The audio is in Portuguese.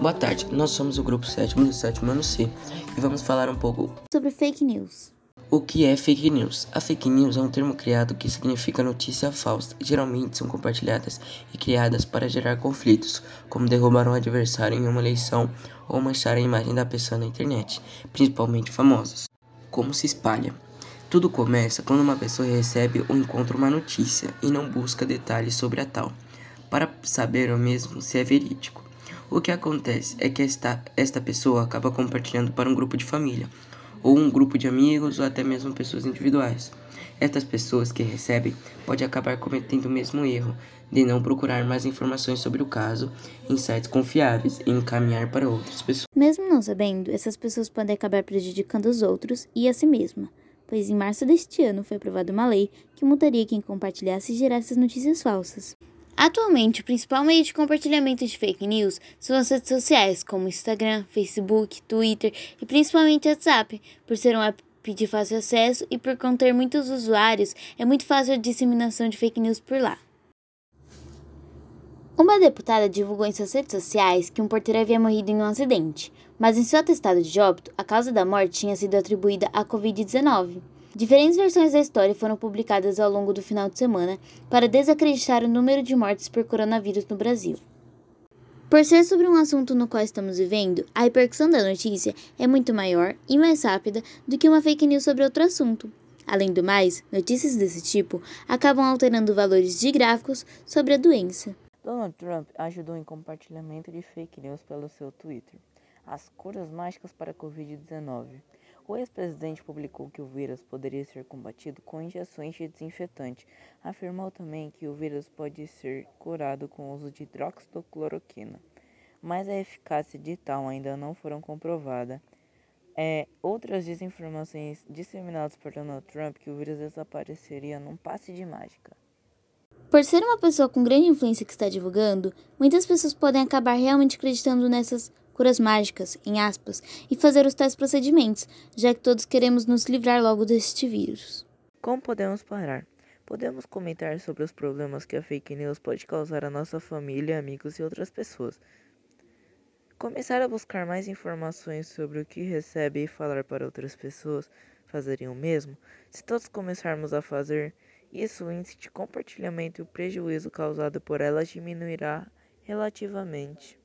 Boa tarde, nós somos o grupo 7 do 7 ano C e vamos falar um pouco sobre fake news. O que é fake news? A fake news é um termo criado que significa notícia falsa. Geralmente são compartilhadas e criadas para gerar conflitos, como derrubar um adversário em uma eleição ou manchar a imagem da pessoa na internet, principalmente famosos. Como se espalha? Tudo começa quando uma pessoa recebe ou encontra uma notícia e não busca detalhes sobre a tal, para saber o mesmo se é verídico. O que acontece é que esta, esta pessoa acaba compartilhando para um grupo de família, ou um grupo de amigos, ou até mesmo pessoas individuais. Estas pessoas que recebem podem acabar cometendo o mesmo erro de não procurar mais informações sobre o caso em sites confiáveis e encaminhar para outras pessoas. Mesmo não sabendo, essas pessoas podem acabar prejudicando os outros e a si mesma, pois em março deste ano foi aprovada uma lei que multaria quem compartilhasse e gerasse notícias falsas. Atualmente, o principal meio de compartilhamento de fake news são as redes sociais, como Instagram, Facebook, Twitter e principalmente WhatsApp, por ser um app de fácil acesso e por conter muitos usuários, é muito fácil a disseminação de fake news por lá. Uma deputada divulgou em suas redes sociais que um porteiro havia morrido em um acidente, mas em seu atestado de óbito, a causa da morte tinha sido atribuída à Covid-19. Diferentes versões da história foram publicadas ao longo do final de semana para desacreditar o número de mortes por coronavírus no Brasil. Por ser sobre um assunto no qual estamos vivendo, a repercussão da notícia é muito maior e mais rápida do que uma fake news sobre outro assunto. Além do mais, notícias desse tipo acabam alterando valores de gráficos sobre a doença. Donald Trump ajudou em compartilhamento de fake news pelo seu Twitter. As curas mágicas para a Covid-19. O ex-presidente publicou que o vírus poderia ser combatido com injeções de desinfetante. Afirmou também que o vírus pode ser curado com o uso de hidroxicloroquina, mas a eficácia de tal ainda não foram comprovada. É, outras desinformações disseminadas por Donald Trump que o vírus desapareceria num passe de mágica. Por ser uma pessoa com grande influência que está divulgando, muitas pessoas podem acabar realmente acreditando nessas curas mágicas, em aspas, e fazer os tais procedimentos, já que todos queremos nos livrar logo deste vírus. Como podemos parar? Podemos comentar sobre os problemas que a fake news pode causar à nossa família, amigos e outras pessoas. Começar a buscar mais informações sobre o que recebe e falar para outras pessoas fazeriam o mesmo? Se todos começarmos a fazer isso, o índice de compartilhamento e o prejuízo causado por elas diminuirá relativamente.